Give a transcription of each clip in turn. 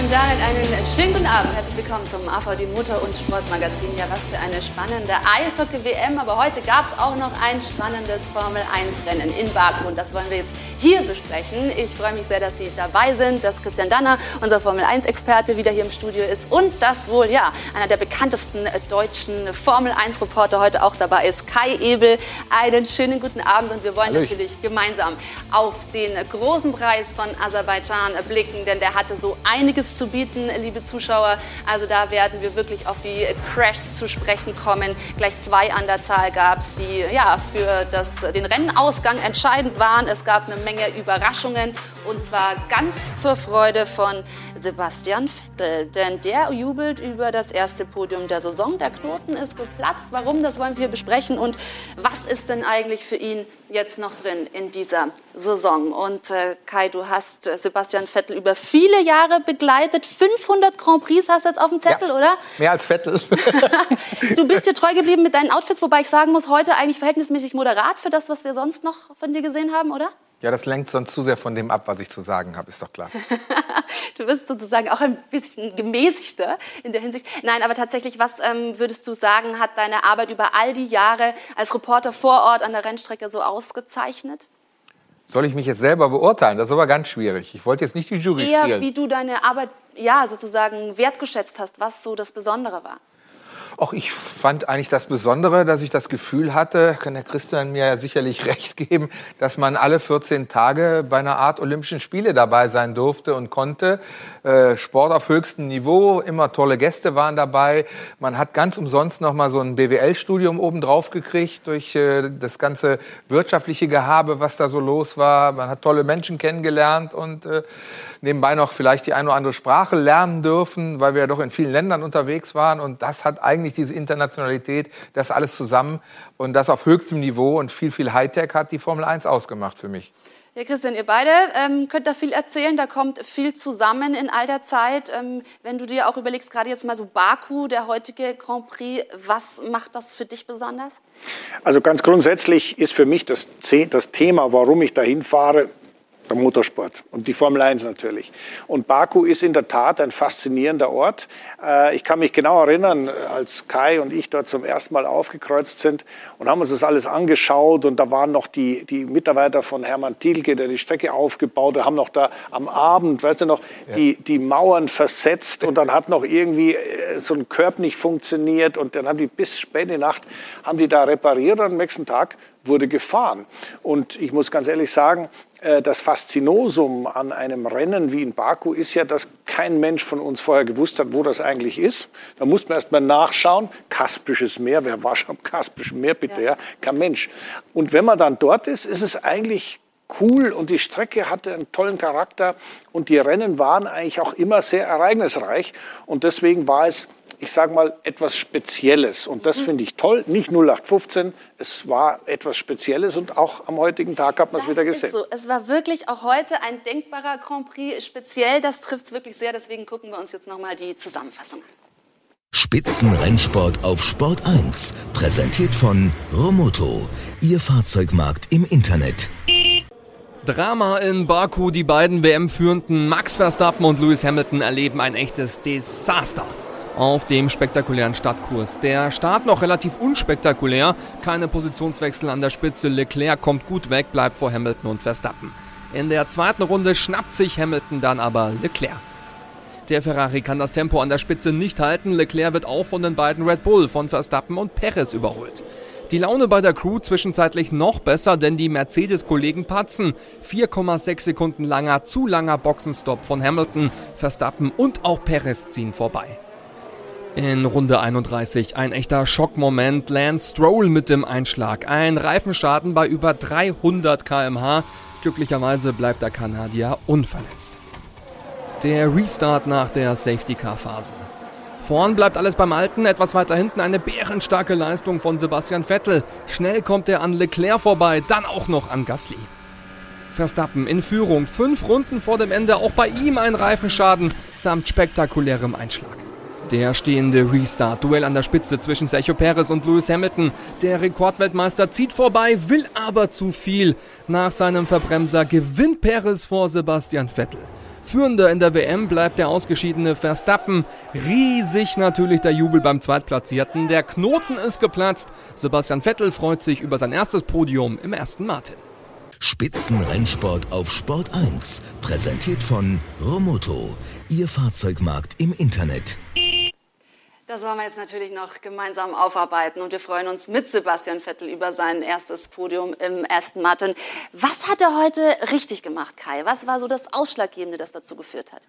Und damit einen schönen guten Abend. Herzlich willkommen zum AVD Motor- und Sportmagazin. Ja, was für eine spannende Eishockey-WM. Aber heute gab es auch noch ein spannendes Formel-1-Rennen in Baku. Und das wollen wir jetzt hier besprechen. Ich freue mich sehr, dass Sie dabei sind, dass Christian Danner, unser Formel-1-Experte, wieder hier im Studio ist. Und dass wohl, ja, einer der bekanntesten deutschen Formel-1-Reporter heute auch dabei ist, Kai Ebel. Einen schönen guten Abend. Und wir wollen Hallo. natürlich gemeinsam auf den großen Preis von Aserbaidschan blicken, denn der hatte so einiges zu bieten, liebe Zuschauer. Also da werden wir wirklich auf die Crashs zu sprechen kommen. Gleich zwei an der Zahl gab es, die ja, für das, den Rennausgang entscheidend waren. Es gab eine Menge Überraschungen und zwar ganz zur Freude von Sebastian Vettel, denn der jubelt über das erste Podium der Saison. Der Knoten ist geplatzt. Warum, das wollen wir besprechen und was ist denn eigentlich für ihn jetzt noch drin in dieser Saison? Und äh, Kai, du hast äh, Sebastian Vettel über viele Jahre begleitet. 500 Grand Prix hast du jetzt auf dem Zettel, ja, oder? Mehr als Vettel. du bist dir treu geblieben mit deinen Outfits, wobei ich sagen muss, heute eigentlich verhältnismäßig moderat für das, was wir sonst noch von dir gesehen haben, oder? Ja, das lenkt sonst zu sehr von dem ab, was ich zu sagen habe, ist doch klar. du bist sozusagen auch ein bisschen gemäßigter in der Hinsicht. Nein, aber tatsächlich, was ähm, würdest du sagen, hat deine Arbeit über all die Jahre als Reporter vor Ort an der Rennstrecke so ausgezeichnet? Soll ich mich jetzt selber beurteilen? Das ist aber ganz schwierig. Ich wollte jetzt nicht die Jury Eher, spielen. wie du deine Arbeit ja, sozusagen wertgeschätzt hast, was so das Besondere war. Auch ich fand eigentlich das Besondere, dass ich das Gefühl hatte, kann der Christian mir ja sicherlich recht geben, dass man alle 14 Tage bei einer Art Olympischen Spiele dabei sein durfte und konnte. Äh, Sport auf höchstem Niveau, immer tolle Gäste waren dabei. Man hat ganz umsonst noch mal so ein BWL-Studium obendrauf gekriegt durch äh, das ganze wirtschaftliche Gehabe, was da so los war. Man hat tolle Menschen kennengelernt und äh, nebenbei noch vielleicht die eine oder andere Sprache lernen dürfen, weil wir ja doch in vielen Ländern unterwegs waren. Und das hat eigentlich eigentlich diese Internationalität, das alles zusammen und das auf höchstem Niveau und viel, viel Hightech hat die Formel 1 ausgemacht für mich. Ja, Christian, ihr beide ähm, könnt da viel erzählen. Da kommt viel zusammen in all der Zeit. Ähm, wenn du dir auch überlegst, gerade jetzt mal so Baku, der heutige Grand Prix, was macht das für dich besonders? Also ganz grundsätzlich ist für mich das, das Thema, warum ich dahin fahre, der Motorsport und die Formel 1 natürlich. Und Baku ist in der Tat ein faszinierender Ort. Äh, ich kann mich genau erinnern, als Kai und ich dort zum ersten Mal aufgekreuzt sind und haben uns das alles angeschaut und da waren noch die, die Mitarbeiter von Hermann Thielke, der die Strecke aufgebaut hat, haben noch da am Abend, weißt du noch, ja. die, die Mauern versetzt und dann hat noch irgendwie äh, so ein Körb nicht funktioniert und dann haben die bis spät in die Nacht, haben die da repariert und am nächsten Tag wurde gefahren. Und ich muss ganz ehrlich sagen, äh, das Faszinosum an einem Rennen wie in Baku ist ja, dass kein Mensch von uns vorher gewusst hat, wo das eigentlich ist. Da muss man erst mal nachschauen. Kaspisches Meer, wer war schon am Kaspischen Meer bitte? Ja. ja, kein Mensch. Und wenn man dann dort ist, ist es eigentlich cool und die Strecke hatte einen tollen Charakter und die Rennen waren eigentlich auch immer sehr ereignisreich und deswegen war es ich sage mal, etwas Spezielles. Und das mhm. finde ich toll. Nicht 0815, es war etwas Spezielles und auch am heutigen Tag hat man es wieder gesehen. So. Es war wirklich auch heute ein denkbarer Grand Prix speziell. Das trifft es wirklich sehr. Deswegen gucken wir uns jetzt nochmal die Zusammenfassung an. Spitzenrennsport auf Sport 1. Präsentiert von Romoto. Ihr Fahrzeugmarkt im Internet. Drama in Baku. Die beiden WM-Führenden Max Verstappen und Lewis Hamilton erleben ein echtes Desaster auf dem spektakulären Stadtkurs. Der Start noch relativ unspektakulär, keine Positionswechsel an der Spitze. Leclerc kommt gut weg, bleibt vor Hamilton und Verstappen. In der zweiten Runde schnappt sich Hamilton dann aber Leclerc. Der Ferrari kann das Tempo an der Spitze nicht halten. Leclerc wird auch von den beiden Red Bull von Verstappen und Perez überholt. Die Laune bei der Crew zwischenzeitlich noch besser, denn die Mercedes-Kollegen patzen. 4,6 Sekunden langer, zu langer Boxenstopp von Hamilton, Verstappen und auch Perez ziehen vorbei. In Runde 31 ein echter Schockmoment. Lance Stroll mit dem Einschlag. Ein Reifenschaden bei über 300 km/h. Glücklicherweise bleibt der Kanadier unverletzt. Der Restart nach der Safety-Car-Phase. Vorn bleibt alles beim Alten, etwas weiter hinten eine bärenstarke Leistung von Sebastian Vettel. Schnell kommt er an Leclerc vorbei, dann auch noch an Gasly. Verstappen in Führung, fünf Runden vor dem Ende, auch bei ihm ein Reifenschaden samt spektakulärem Einschlag. Der stehende Restart-Duell an der Spitze zwischen Sergio Perez und Lewis Hamilton. Der Rekordweltmeister zieht vorbei, will aber zu viel. Nach seinem Verbremser gewinnt Perez vor Sebastian Vettel. Führender in der WM bleibt der ausgeschiedene Verstappen. Riesig natürlich der Jubel beim Zweitplatzierten. Der Knoten ist geplatzt. Sebastian Vettel freut sich über sein erstes Podium im ersten Martin. Spitzenrennsport auf Sport 1. Präsentiert von Romoto. Ihr Fahrzeugmarkt im Internet. Das wollen wir jetzt natürlich noch gemeinsam aufarbeiten und wir freuen uns mit Sebastian Vettel über sein erstes Podium im Aston Martin. Was hat er heute richtig gemacht, Kai? Was war so das Ausschlaggebende, das dazu geführt hat?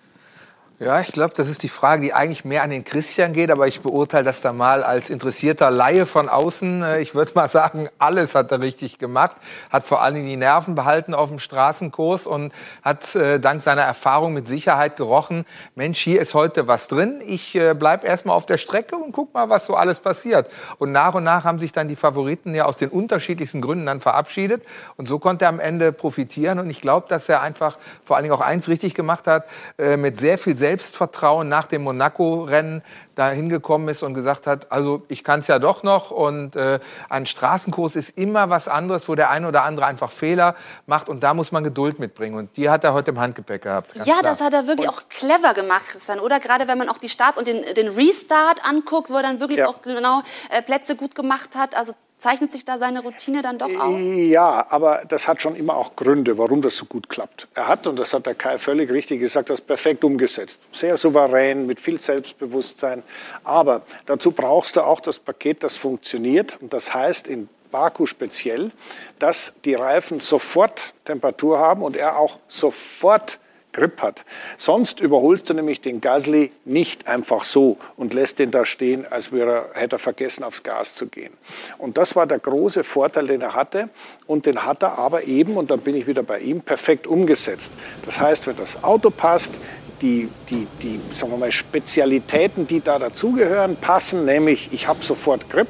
Ja, ich glaube, das ist die Frage, die eigentlich mehr an den Christian geht, aber ich beurteile das da mal als interessierter Laie von außen. Äh, ich würde mal sagen, alles hat er richtig gemacht, hat vor allem die Nerven behalten auf dem Straßenkurs und hat äh, dank seiner Erfahrung mit Sicherheit gerochen, Mensch, hier ist heute was drin. Ich äh, bleib erstmal auf der Strecke und guck mal, was so alles passiert. Und nach und nach haben sich dann die Favoriten ja aus den unterschiedlichsten Gründen dann verabschiedet und so konnte er am Ende profitieren und ich glaube, dass er einfach vor allen Dingen auch eins richtig gemacht hat, äh, mit sehr viel Selbstvertrauen nach dem Monaco-Rennen da hingekommen ist und gesagt hat, also ich kann es ja doch noch und äh, ein Straßenkurs ist immer was anderes, wo der eine oder andere einfach Fehler macht und da muss man Geduld mitbringen und die hat er heute im Handgepäck gehabt. Ja, klar. das hat er wirklich und auch clever gemacht, Christian, oder? Gerade wenn man auch die Starts und den, den Restart anguckt, wo er dann wirklich ja. auch genau äh, Plätze gut gemacht hat, also zeichnet sich da seine Routine dann doch aus? Ja, aber das hat schon immer auch Gründe, warum das so gut klappt. Er hat, und das hat der Kai völlig richtig gesagt, das perfekt umgesetzt sehr souverän, mit viel Selbstbewusstsein. Aber dazu brauchst du auch das Paket, das funktioniert. Und das heißt in Baku speziell, dass die Reifen sofort Temperatur haben und er auch sofort Grip hat. Sonst überholst du nämlich den Gasly nicht einfach so und lässt den da stehen, als wäre hätte er vergessen, aufs Gas zu gehen. Und das war der große Vorteil, den er hatte. Und den hat er aber eben, und dann bin ich wieder bei ihm, perfekt umgesetzt. Das heißt, wenn das Auto passt, die, die, die sagen wir mal, Spezialitäten, die da dazugehören, passen, nämlich ich habe sofort Grip,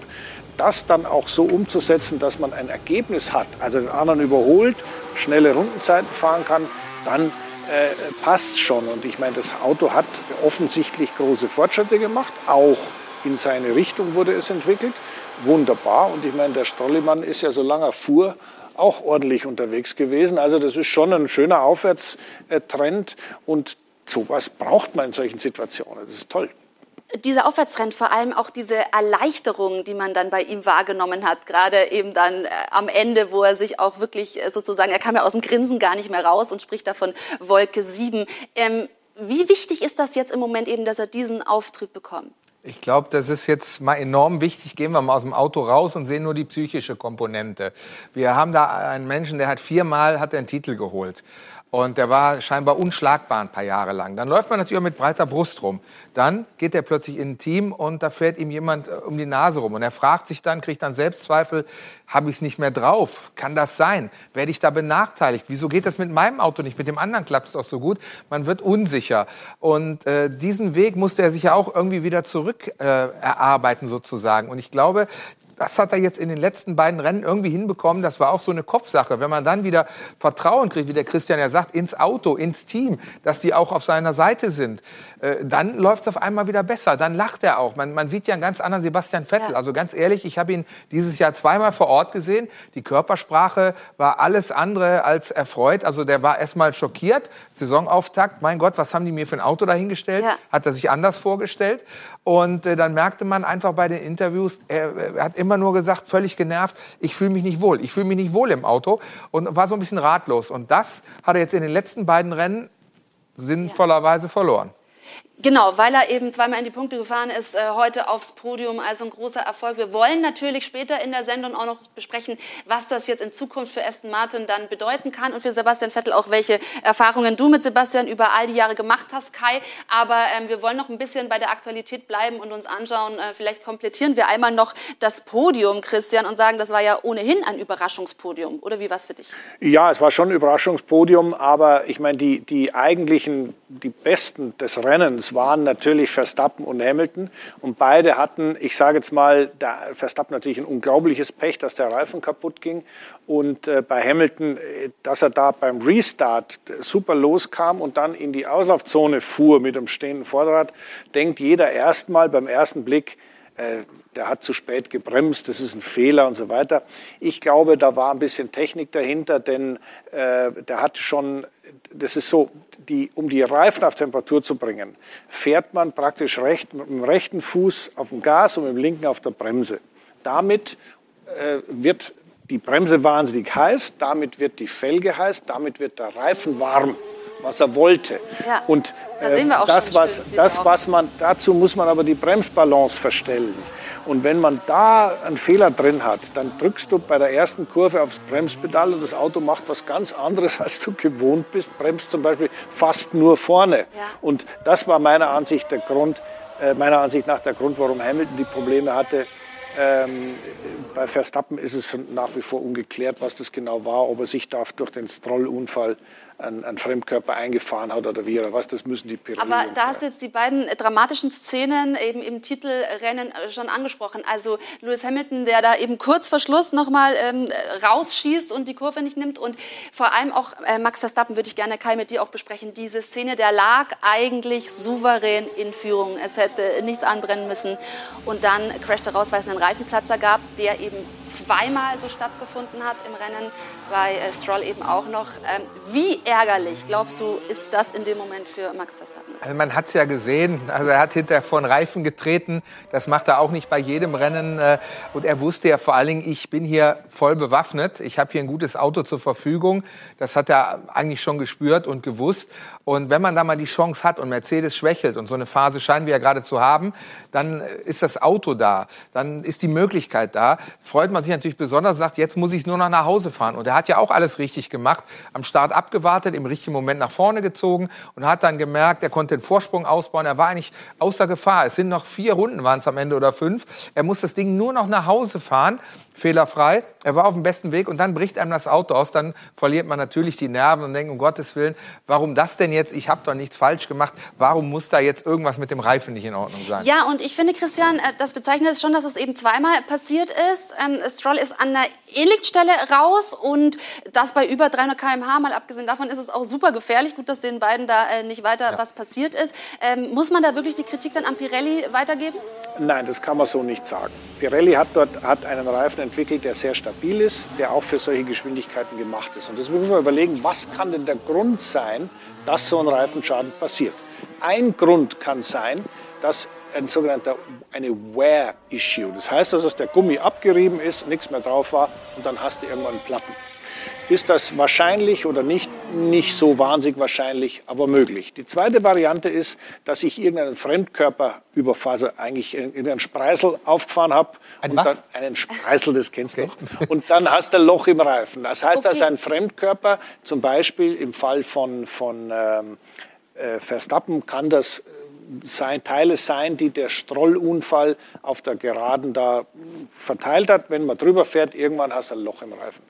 das dann auch so umzusetzen, dass man ein Ergebnis hat, also den anderen überholt, schnelle Rundenzeiten fahren kann, dann äh, passt schon. Und ich meine, das Auto hat offensichtlich große Fortschritte gemacht, auch in seine Richtung wurde es entwickelt. Wunderbar. Und ich meine, der Strollimann ist ja, solange er fuhr, auch ordentlich unterwegs gewesen. Also das ist schon ein schöner Aufwärtstrend. Und sowas braucht man in solchen Situationen. Das ist toll dieser Aufwärtstrend, vor allem auch diese Erleichterung, die man dann bei ihm wahrgenommen hat, gerade eben dann äh, am Ende, wo er sich auch wirklich äh, sozusagen, er kam ja aus dem Grinsen gar nicht mehr raus und spricht da von Wolke 7. Ähm, wie wichtig ist das jetzt im Moment eben, dass er diesen Auftrieb bekommt? Ich glaube, das ist jetzt mal enorm wichtig. Gehen wir mal aus dem Auto raus und sehen nur die psychische Komponente. Wir haben da einen Menschen, der hat viermal hat einen Titel geholt. Und der war scheinbar unschlagbar ein paar Jahre lang. Dann läuft man natürlich auch mit breiter Brust rum. Dann geht er plötzlich in ein Team und da fährt ihm jemand äh, um die Nase rum. Und er fragt sich dann, kriegt dann Selbstzweifel, habe ich es nicht mehr drauf? Kann das sein? Werde ich da benachteiligt? Wieso geht das mit meinem Auto nicht? Mit dem anderen klappt es doch so gut. Man wird unsicher. Und äh, diesen Weg musste er sich ja auch irgendwie wieder zurück äh, erarbeiten sozusagen. Und ich glaube, das hat er jetzt in den letzten beiden Rennen irgendwie hinbekommen. Das war auch so eine Kopfsache. Wenn man dann wieder Vertrauen kriegt, wie der Christian ja sagt, ins Auto, ins Team, dass die auch auf seiner Seite sind, äh, dann läuft es auf einmal wieder besser. Dann lacht er auch. Man, man sieht ja einen ganz anderen Sebastian Vettel. Ja. Also ganz ehrlich, ich habe ihn dieses Jahr zweimal vor Ort gesehen. Die Körpersprache war alles andere als erfreut. Also der war erstmal schockiert. Saisonauftakt, mein Gott, was haben die mir für ein Auto dahingestellt? Ja. Hat er sich anders vorgestellt. Und äh, dann merkte man einfach bei den Interviews, er, er hat immer nur gesagt, völlig genervt, ich fühle mich nicht wohl. Ich fühle mich nicht wohl im Auto und war so ein bisschen ratlos. Und das hat er jetzt in den letzten beiden Rennen sinnvollerweise verloren. Genau, weil er eben zweimal in die Punkte gefahren ist, äh, heute aufs Podium, also ein großer Erfolg. Wir wollen natürlich später in der Sendung auch noch besprechen, was das jetzt in Zukunft für Aston Martin dann bedeuten kann und für Sebastian Vettel auch, welche Erfahrungen du mit Sebastian über all die Jahre gemacht hast, Kai. Aber ähm, wir wollen noch ein bisschen bei der Aktualität bleiben und uns anschauen, äh, vielleicht komplettieren wir einmal noch das Podium, Christian, und sagen, das war ja ohnehin ein Überraschungspodium. Oder wie war es für dich? Ja, es war schon ein Überraschungspodium, aber ich meine, die, die eigentlichen, die Besten des Rennens waren natürlich Verstappen und Hamilton. Und beide hatten, ich sage jetzt mal, Verstappen natürlich ein unglaubliches Pech, dass der Reifen kaputt ging. Und äh, bei Hamilton, äh, dass er da beim Restart super loskam und dann in die Auslaufzone fuhr mit dem stehenden Vorderrad, denkt jeder erstmal beim ersten Blick, der hat zu spät gebremst, das ist ein Fehler und so weiter. Ich glaube, da war ein bisschen Technik dahinter, denn äh, der hatte schon, das ist so, die, um die Reifen auf Temperatur zu bringen, fährt man praktisch recht, mit dem rechten Fuß auf dem Gas und mit dem linken auf der Bremse. Damit äh, wird die Bremse wahnsinnig heiß, damit wird die Felge heiß, damit wird der Reifen warm, was er wollte. Ja, und da auch das, was, das, es was man, dazu muss man aber die Bremsbalance verstellen. Und wenn man da einen Fehler drin hat, dann drückst du bei der ersten Kurve aufs Bremspedal und das Auto macht was ganz anderes, als du gewohnt bist. Bremst zum Beispiel fast nur vorne. Ja. Und das war meiner Ansicht der Grund, äh, meiner Ansicht nach der Grund, warum Hamilton die Probleme hatte. Ähm, bei Verstappen ist es nach wie vor ungeklärt, was das genau war, ob er sich da durch den Stroll-Unfall einen, einen Fremdkörper eingefahren hat oder wie oder was, das müssen die Pirelli Aber da hast du jetzt die beiden dramatischen Szenen eben im Titelrennen schon angesprochen. Also Lewis Hamilton, der da eben kurz vor Schluss nochmal ähm, rausschießt und die Kurve nicht nimmt. Und vor allem auch äh, Max Verstappen würde ich gerne, Kai, mit dir auch besprechen. Diese Szene, der lag eigentlich souverän in Führung. Es hätte nichts anbrennen müssen. Und dann crasht er raus, weil es einen Reifenplatzer gab, der eben zweimal so stattgefunden hat im Rennen, bei äh, Stroll eben auch noch. Ähm, wie ärgerlich, glaubst du, ist das in dem Moment für Max Verstappen? Also man hat es ja gesehen, also er hat hinterher vor den Reifen getreten, das macht er auch nicht bei jedem Rennen. äh, Und er wusste ja vor allen Dingen, ich bin hier voll bewaffnet, ich habe hier ein gutes Auto zur Verfügung. Das hat er eigentlich schon gespürt und gewusst. Und wenn man da mal die Chance hat und Mercedes schwächelt und so eine Phase scheinen wir ja gerade zu haben, dann ist das Auto da, dann ist die Möglichkeit da. Freut man sich natürlich besonders, sagt, jetzt muss ich nur noch nach Hause fahren. Und er hat ja auch alles richtig gemacht, am Start abgewartet, im richtigen Moment nach vorne gezogen und hat dann gemerkt, er konnte den Vorsprung ausbauen. Er war eigentlich außer Gefahr. Es sind noch vier Runden, waren es am Ende oder fünf. Er muss das Ding nur noch nach Hause fahren, fehlerfrei. Er war auf dem besten Weg und dann bricht einem das Auto aus. Dann verliert man natürlich die Nerven und denkt, um Gottes Willen, warum das denn jetzt? Ich habe doch nichts falsch gemacht. Warum muss da jetzt irgendwas mit dem Reifen nicht in Ordnung sein? Ja, und ich finde, Christian, äh, das bezeichnet es schon, dass es eben zweimal passiert ist. Ähm, Stroll ist an der E-Lichtstelle raus und das bei über 300 km/h. Mal abgesehen davon ist es auch super gefährlich. Gut, dass den beiden da äh, nicht weiter was passiert ist. Ähm, muss man da wirklich die Kritik dann an Pirelli weitergeben? Nein, das kann man so nicht sagen. Pirelli hat dort hat einen Reifen entwickelt, der sehr stabil ist, der auch für solche Geschwindigkeiten gemacht ist. Und das müssen wir überlegen, was kann denn der Grund sein, dass so ein Reifenschaden passiert. Ein Grund kann sein, dass ein sogenannter eine Wear Issue. Das heißt dass der Gummi abgerieben ist, nichts mehr drauf war und dann hast du irgendwann Platten. Ist das wahrscheinlich oder nicht? Nicht so wahnsinnig wahrscheinlich, aber möglich. Die zweite Variante ist, dass ich irgendeinen Fremdkörper überfahre, also eigentlich irgendeinen Spreisel aufgefahren habe. Ein und was? Dann einen Spreisel, das kennst du doch. Und dann hast du ein Loch im Reifen. Das heißt, dass Okay. ein Fremdkörper, zum Beispiel im Fall von, von ähm, äh, Verstappen, kann das äh, sein, Teile sein, die der Strollunfall auf der Geraden da verteilt hat. Wenn man drüber fährt, irgendwann hast du ein Loch im Reifen.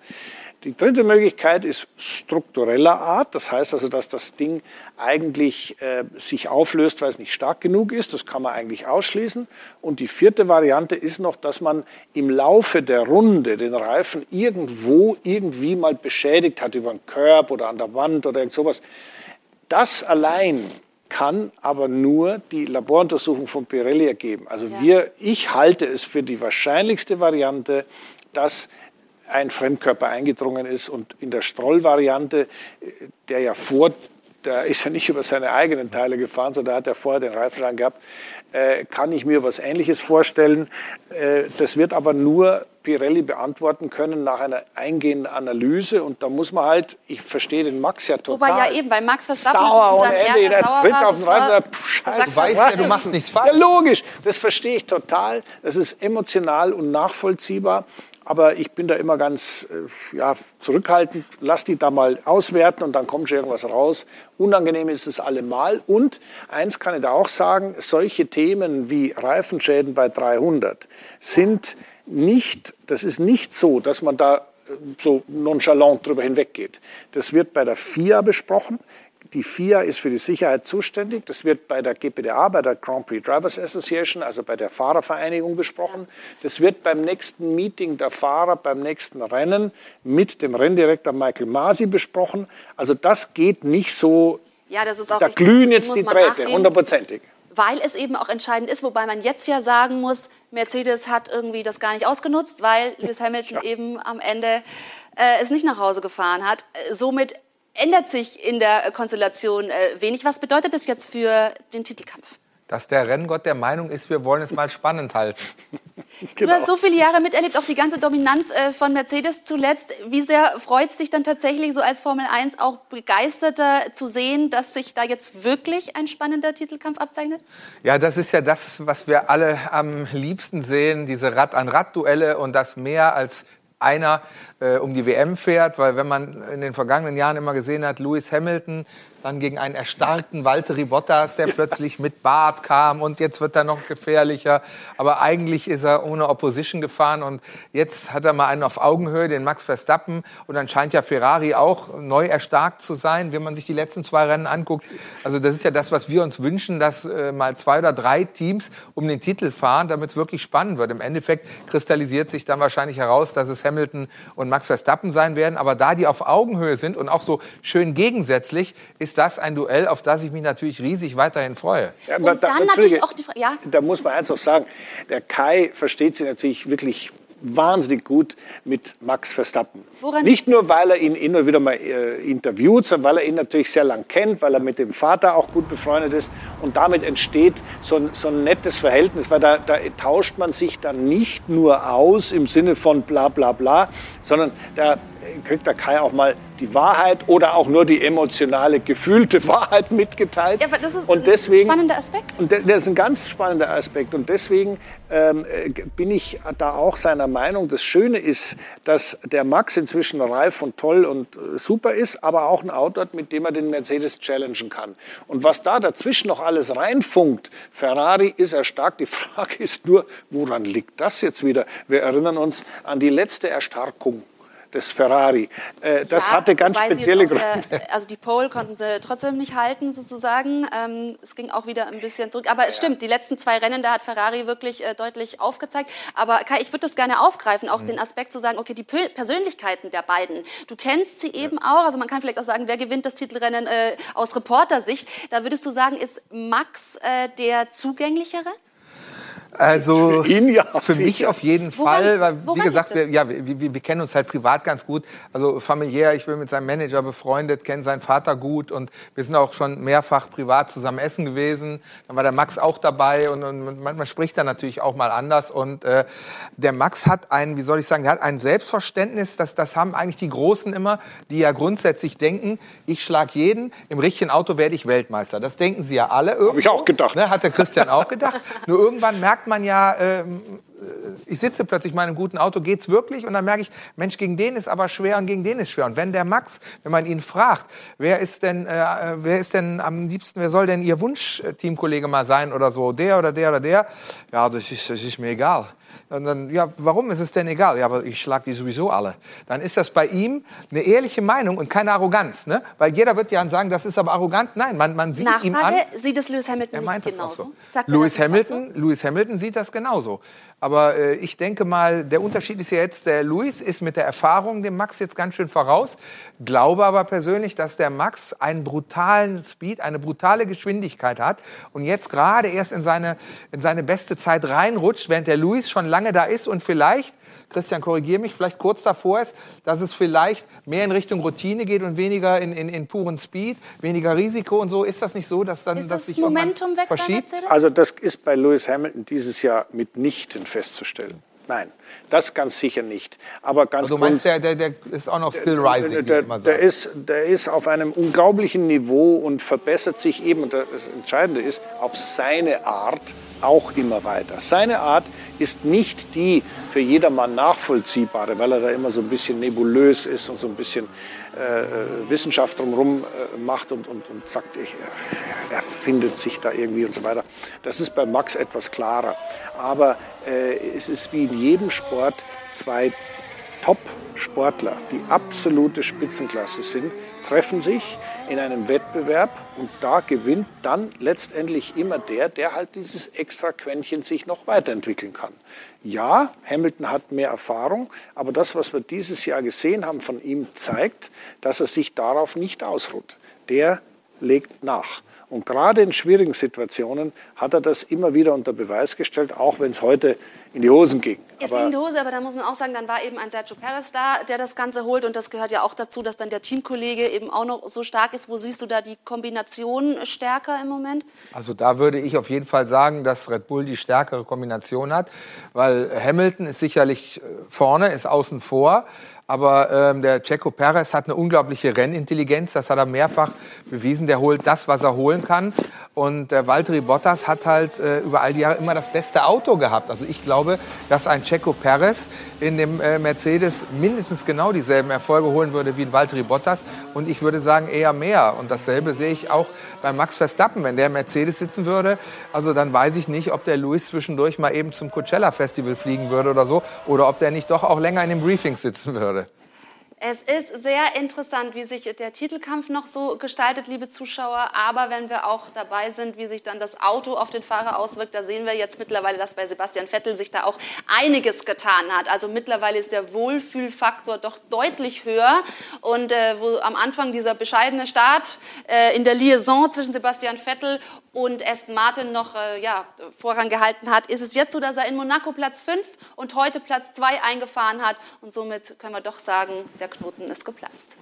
Die dritte Möglichkeit ist struktureller Art. Das heißt also, dass das Ding eigentlich äh, sich auflöst, weil es nicht stark genug ist. Das kann man eigentlich ausschließen. Und die vierte Variante ist noch, dass man im Laufe der Runde den Reifen irgendwo irgendwie mal beschädigt hat über einen Körb oder an der Wand oder irgend sowas. Das allein kann aber nur die Laboruntersuchung von Pirelli ergeben. Also wir, ich halte es für die wahrscheinlichste Variante, dass ein Fremdkörper eingedrungen ist und in der Stroll-Variante, äh, der ja vor, der ist ja nicht über seine eigenen Teile gefahren, sondern hat ja vorher den Reifenschaden gehabt, kann ich mir was Ähnliches vorstellen. Äh, das wird aber nur Pirelli beantworten können nach einer eingehenden Analyse und da muss man halt, ich verstehe den Max ja total. Wobei ja eben, weil Max Verstappen Sauer mit ohne seinem Ende, der sauer tritt auf den gesagt Scheiße, weißt ja, du machst nichts Ja, falsch. logisch. Das verstehe ich total. Das ist emotional und nachvollziehbar. Aber ich bin da immer ganz äh, ja, zurückhaltend. Lass die da mal auswerten und dann kommt schon irgendwas raus. Unangenehm ist es allemal. Und eins kann ich da auch sagen, solche Themen wie Reifenschäden bei 300 sind nicht, das ist nicht so, dass man da äh, so nonchalant drüber hinweggeht. Das wird bei der FIA besprochen. Die FIA ist für die Sicherheit zuständig. Das wird bei der GPDA, bei der Grand Prix Drivers Association, also bei der Fahrervereinigung besprochen. Das wird beim nächsten Meeting der Fahrer, beim nächsten Rennen mit dem Renndirektor Michael Masi besprochen. Also das geht nicht so, Ja, das ist auch da richtig. glühen jetzt die Drähte, hundertprozentig. weil es eben auch entscheidend ist, wobei man jetzt ja sagen muss, Mercedes hat irgendwie das gar nicht ausgenutzt, weil Lewis Hamilton ja. eben am Ende äh, es nicht nach Hause gefahren hat. Somit ändert sich in der Konstellation äh, wenig. Was bedeutet das jetzt für den Titelkampf? dass der Renngott der Meinung ist, wir wollen es mal spannend halten. Genau. Du hast so viele Jahre miterlebt, auch die ganze Dominanz äh, von Mercedes zuletzt. Wie sehr freut es dich dann tatsächlich so als Formel 1 auch begeisterter zu sehen, dass sich da jetzt wirklich ein spannender Titelkampf abzeichnet? Ja, das ist ja das, was wir alle am liebsten sehen, diese Rad-an-Rad-Duelle und das mehr als einer äh, um die WM fährt, weil wenn man in den vergangenen Jahren immer gesehen hat, Lewis Hamilton dann gegen einen erstarkten Valtteri Bottas, der plötzlich mit Bart kam und jetzt wird er noch gefährlicher. Aber eigentlich ist er ohne Opposition gefahren und jetzt hat er mal einen auf Augenhöhe, den Max Verstappen. Und dann scheint ja Ferrari auch neu erstarkt zu sein, wenn man sich die letzten zwei Rennen anguckt. Also das ist ja das, was wir uns wünschen, dass äh, mal zwei oder drei Teams um den Titel fahren, damit es wirklich spannend wird. Im Endeffekt kristallisiert sich dann wahrscheinlich heraus, dass es Hamilton und Max Verstappen sein werden. Aber da die auf Augenhöhe sind und auch so schön gegensätzlich, ist das ein Duell, auf das ich mich natürlich riesig weiterhin freue. Ja, und da, dann natürlich auch die Frage, ja? Da muss man eins noch sagen, der Kai versteht sie natürlich wirklich wahnsinnig gut mit Max Verstappen. Woran Nicht nur, weil er ihn immer wieder mal äh, interviewt, sondern weil er ihn natürlich sehr lang kennt, weil er mit dem Vater auch gut befreundet ist. Und damit entsteht so ein, so ein nettes Verhältnis, weil da, da tauscht man sich dann nicht nur aus im Sinne von bla bla bla, sondern da kriegt der Kai auch mal die Wahrheit oder auch nur die emotionale, gefühlte Wahrheit mitgeteilt. Ja, aber das ist und deswegen, ein spannender Aspekt. Und das ist ein ganz spannender Aspekt. Und deswegen ähm, bin ich da auch seiner Meinung. Das Schöne ist, dass der Max inzwischen reif und toll und äh, super ist, aber auch ein Auto hat, mit dem er den Mercedes challengen kann. Und was da dazwischen noch alles reinfunkt, Ferrari ist er stark. Die Frage ist nur, woran liegt das jetzt wieder? Wir erinnern uns an die letzte Erstarkung des Ferrari. Äh, das ja, hatte ganz spezielle Gründe. also die Pole konnten sie trotzdem nicht halten sozusagen. Ähm, es ging auch wieder ein bisschen zurück. Aber es ja. stimmt, die letzten zwei Rennen, da hat Ferrari wirklich äh, deutlich aufgezeigt. Aber Kai, ich würde das gerne aufgreifen, auch mhm. den Aspekt zu sagen, okay, die Persönlichkeiten der beiden, du kennst sie eben auch. Also man kann vielleicht auch sagen, wer gewinnt das Titelrennen äh, aus Reportersicht. Da würdest du sagen, ist Max äh, der zugänglichere? Also für, ihn, ja, für mich auf jeden woran, Fall, weil wie gesagt, wir, ja, wir, wir, wir, kennen uns halt privat ganz gut. Also familiär, ich bin mit seinem Manager befreundet, kenne seinen Vater gut und wir sind auch schon mehrfach privat zusammen essen gewesen. Dann war der Max auch dabei und, und man, man, spricht dann natürlich auch mal anders. Und äh, der Max hat ein, wie soll ich sagen, der hat ein Selbstverständnis, das, das haben eigentlich die Großen immer, die ja grundsätzlich denken, ich schlage jeden, im richtigen Auto werde ich Weltmeister. Das denken sie ja alle. Habe ich auch gedacht. Ne, hat der Christian auch gedacht. Nur irgendwann merkt merkt man ja, ähm, äh, ich sitze plötzlich in meinem guten Auto, geht's wirklich? Und dann merke ich, Mensch, gegen den ist aber schwer und gegen den ist schwer. Und wenn der Max, wenn man ihn fragt, wer ist denn, äh, wer ist denn am liebsten, wer soll denn Ihr Wunsch-Teamkollege mal sein oder so, der oder der oder der? Ja, das ist, das ist mir egal. Und dann, ja, warum ist es denn egal? Ja, aber ich schlage die sowieso alle. Dann ist das bei ihm eine ehrliche Meinung und keine Arroganz. Ne? Weil jeder wird ja sagen, das ist aber arrogant. Nein, man, man sieht Nachfrage, ihm an. sieht es Lewis Hamilton er nicht genauso? So. Lewis, Hamilton, so? Lewis Hamilton sieht das genauso. Aber äh, ich denke mal, der Unterschied ist ja jetzt, der Luis ist mit der Erfahrung dem Max jetzt ganz schön voraus. Glaube aber persönlich, dass der Max einen brutalen Speed, eine brutale Geschwindigkeit hat und jetzt gerade erst in seine, in seine beste Zeit reinrutscht, während der Luis schon lange da ist und vielleicht Christian, korrigiere mich, vielleicht kurz davor ist, dass es vielleicht mehr in Richtung Routine geht und weniger in, in, in puren Speed, weniger Risiko und so. Ist das nicht so, dass dann ist das sich Momentum weg verschiebt? Also das ist bei Lewis Hamilton dieses Jahr mitnichten festzustellen. Nein, das ganz sicher nicht. Aber ganz also du meinst, der, der, der ist auch noch still rising, der, der, der, ist, der ist auf einem unglaublichen Niveau und verbessert sich eben, und das Entscheidende ist, auf seine Art auch immer weiter. Seine Art ist nicht die für jedermann nachvollziehbare, weil er da immer so ein bisschen nebulös ist und so ein bisschen äh, Wissenschaft drumherum äh, macht und, und, und sagt, ich, er findet sich da irgendwie und so weiter. Das ist bei Max etwas klarer. Aber äh, es ist wie in jedem Sport zwei Top-Sportler, die absolute Spitzenklasse sind, treffen sich in einem Wettbewerb und da gewinnt dann letztendlich immer der, der halt dieses extra Quäntchen sich noch weiterentwickeln kann. Ja, Hamilton hat mehr Erfahrung, aber das, was wir dieses Jahr gesehen haben von ihm, zeigt, dass er sich darauf nicht ausruht. Der legt nach. Und gerade in schwierigen Situationen hat er das immer wieder unter Beweis gestellt, auch wenn es heute in die Hosen ging. Ist in die Hose, aber da muss man auch sagen, dann war eben ein Sergio Perez da, der das Ganze holt. Und das gehört ja auch dazu, dass dann der Teamkollege eben auch noch so stark ist. Wo siehst du da die Kombination stärker im Moment? Also da würde ich auf jeden Fall sagen, dass Red Bull die stärkere Kombination hat, weil Hamilton ist sicherlich äh, vorne, ist außen vor. Aber ähm, der Checo Perez hat eine unglaubliche Rennintelligenz. Das hat er mehrfach bewiesen. Der holt das, was er holen kann. Und der Valtteri Bottas hat halt äh, über all die Jahre immer das beste Auto gehabt. Also ich glaube, dass ein Checo Perez in dem äh, Mercedes mindestens genau dieselben Erfolge holen würde wie ein Valtteri Bottas. Und ich würde sagen eher mehr. Und dasselbe sehe ich auch bei Max Verstappen. Wenn der im Mercedes sitzen würde, also dann weiß ich nicht, ob der Luis zwischendurch mal eben zum Coachella Festival fliegen würde oder so. Oder ob der nicht doch auch länger in dem Briefing sitzen würde. Es ist sehr interessant, wie sich der Titelkampf noch so gestaltet, liebe Zuschauer. Aber wenn wir auch dabei sind, wie sich dann das Auto auf den Fahrer auswirkt, da sehen wir jetzt mittlerweile, dass bei Sebastian Vettel sich da auch einiges getan hat. Also mittlerweile ist der Wohlfühlfaktor doch deutlich höher. Und äh, wo am Anfang dieser bescheidene Start äh, in der Liaison zwischen Sebastian Vettel und Aston Martin noch äh, ja, Vorrang gehalten hat, ist es jetzt so, dass er in Monaco Platz 5 und heute Platz 2 eingefahren hat. Und somit können wir doch sagen, der Knoten ist geplatzt.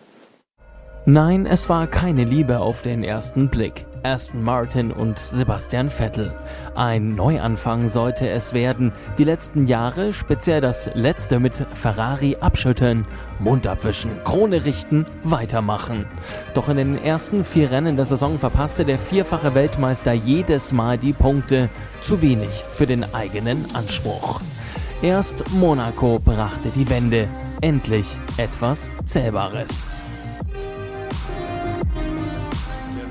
Nein, es war keine Liebe auf den ersten Blick. Aston Martin und Sebastian Vettel. Ein Neuanfang sollte es werden. Die letzten Jahre, speziell das letzte mit Ferrari abschütteln, Mund abwischen, Krone richten, weitermachen. Doch in den ersten vier Rennen der Saison verpasste der vierfache Weltmeister jedes Mal die Punkte. Zu wenig für den eigenen Anspruch. Erst Monaco brachte die Wende. Endlich etwas Zählbares.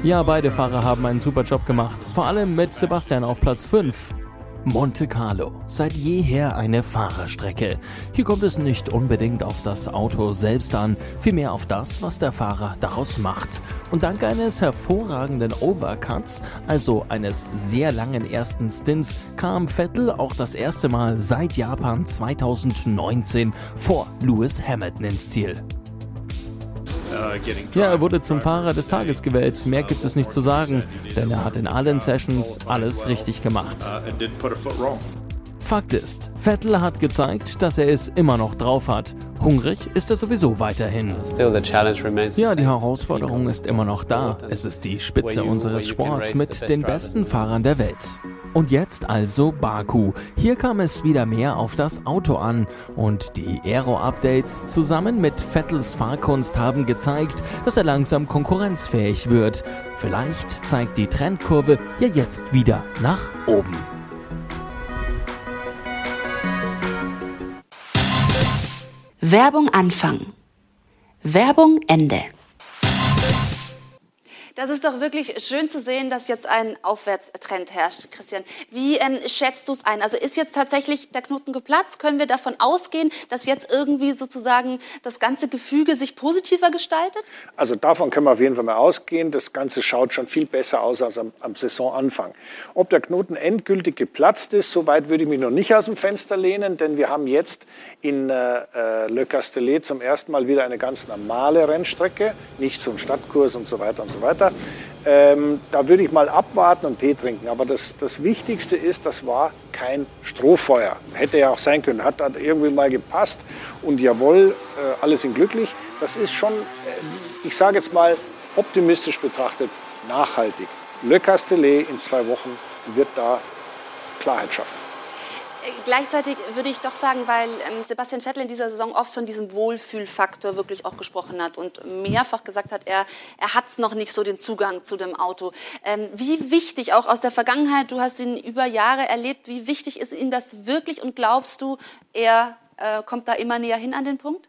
Ja, beide Fahrer haben einen super Job gemacht, vor allem mit Sebastian auf Platz 5. Monte Carlo, seit jeher eine Fahrerstrecke. Hier kommt es nicht unbedingt auf das Auto selbst an, vielmehr auf das, was der Fahrer daraus macht. Und dank eines hervorragenden Overcuts, also eines sehr langen ersten Stints, kam Vettel auch das erste Mal seit Japan 2019 vor Lewis Hamilton ins Ziel. Ja, er wurde zum Fahrer des Tages gewählt. Mehr gibt es nicht zu sagen, denn er hat in allen Sessions alles richtig gemacht. Fakt ist, Vettel hat gezeigt, dass er es immer noch drauf hat. Hungrig ist er sowieso weiterhin. Ja, die Herausforderung ist immer noch da. Es ist die Spitze unseres Sports mit den besten Fahrern der Welt. Und jetzt also Baku. Hier kam es wieder mehr auf das Auto an und die Aero-Updates zusammen mit Vettels Fahrkunst haben gezeigt, dass er langsam konkurrenzfähig wird. Vielleicht zeigt die Trendkurve ja jetzt wieder nach oben. Werbung Anfang. Werbung Ende. Das ist doch wirklich schön zu sehen, dass jetzt ein Aufwärtstrend herrscht. Christian, wie ähm, schätzt du es ein? Also ist jetzt tatsächlich der Knoten geplatzt? Können wir davon ausgehen, dass jetzt irgendwie sozusagen das ganze Gefüge sich positiver gestaltet? Also davon können wir auf jeden Fall mal ausgehen. Das Ganze schaut schon viel besser aus als am, am Saisonanfang. Ob der Knoten endgültig geplatzt ist, soweit würde ich mich noch nicht aus dem Fenster lehnen, denn wir haben jetzt in äh, äh Le Castellet zum ersten Mal wieder eine ganz normale Rennstrecke, nicht so ein Stadtkurs und so weiter und so weiter. Ähm, da würde ich mal abwarten und Tee trinken. Aber das, das Wichtigste ist, das war kein Strohfeuer. Hätte ja auch sein können, hat dann irgendwie mal gepasst. Und jawohl, äh, alle sind glücklich. Das ist schon, äh, ich sage jetzt mal, optimistisch betrachtet, nachhaltig. Le Castellet in zwei Wochen wird da Klarheit schaffen gleichzeitig würde ich doch sagen, weil ähm, Sebastian Vettel in dieser Saison oft von diesem Wohlfühlfaktor wirklich auch gesprochen hat und mehrfach gesagt hat, er, er hat noch nicht so den Zugang zu dem Auto. Ähm, wie wichtig, auch aus der Vergangenheit, du hast ihn über Jahre erlebt, wie wichtig ist Ihnen das wirklich und glaubst du, er äh, kommt da immer näher hin an den Punkt?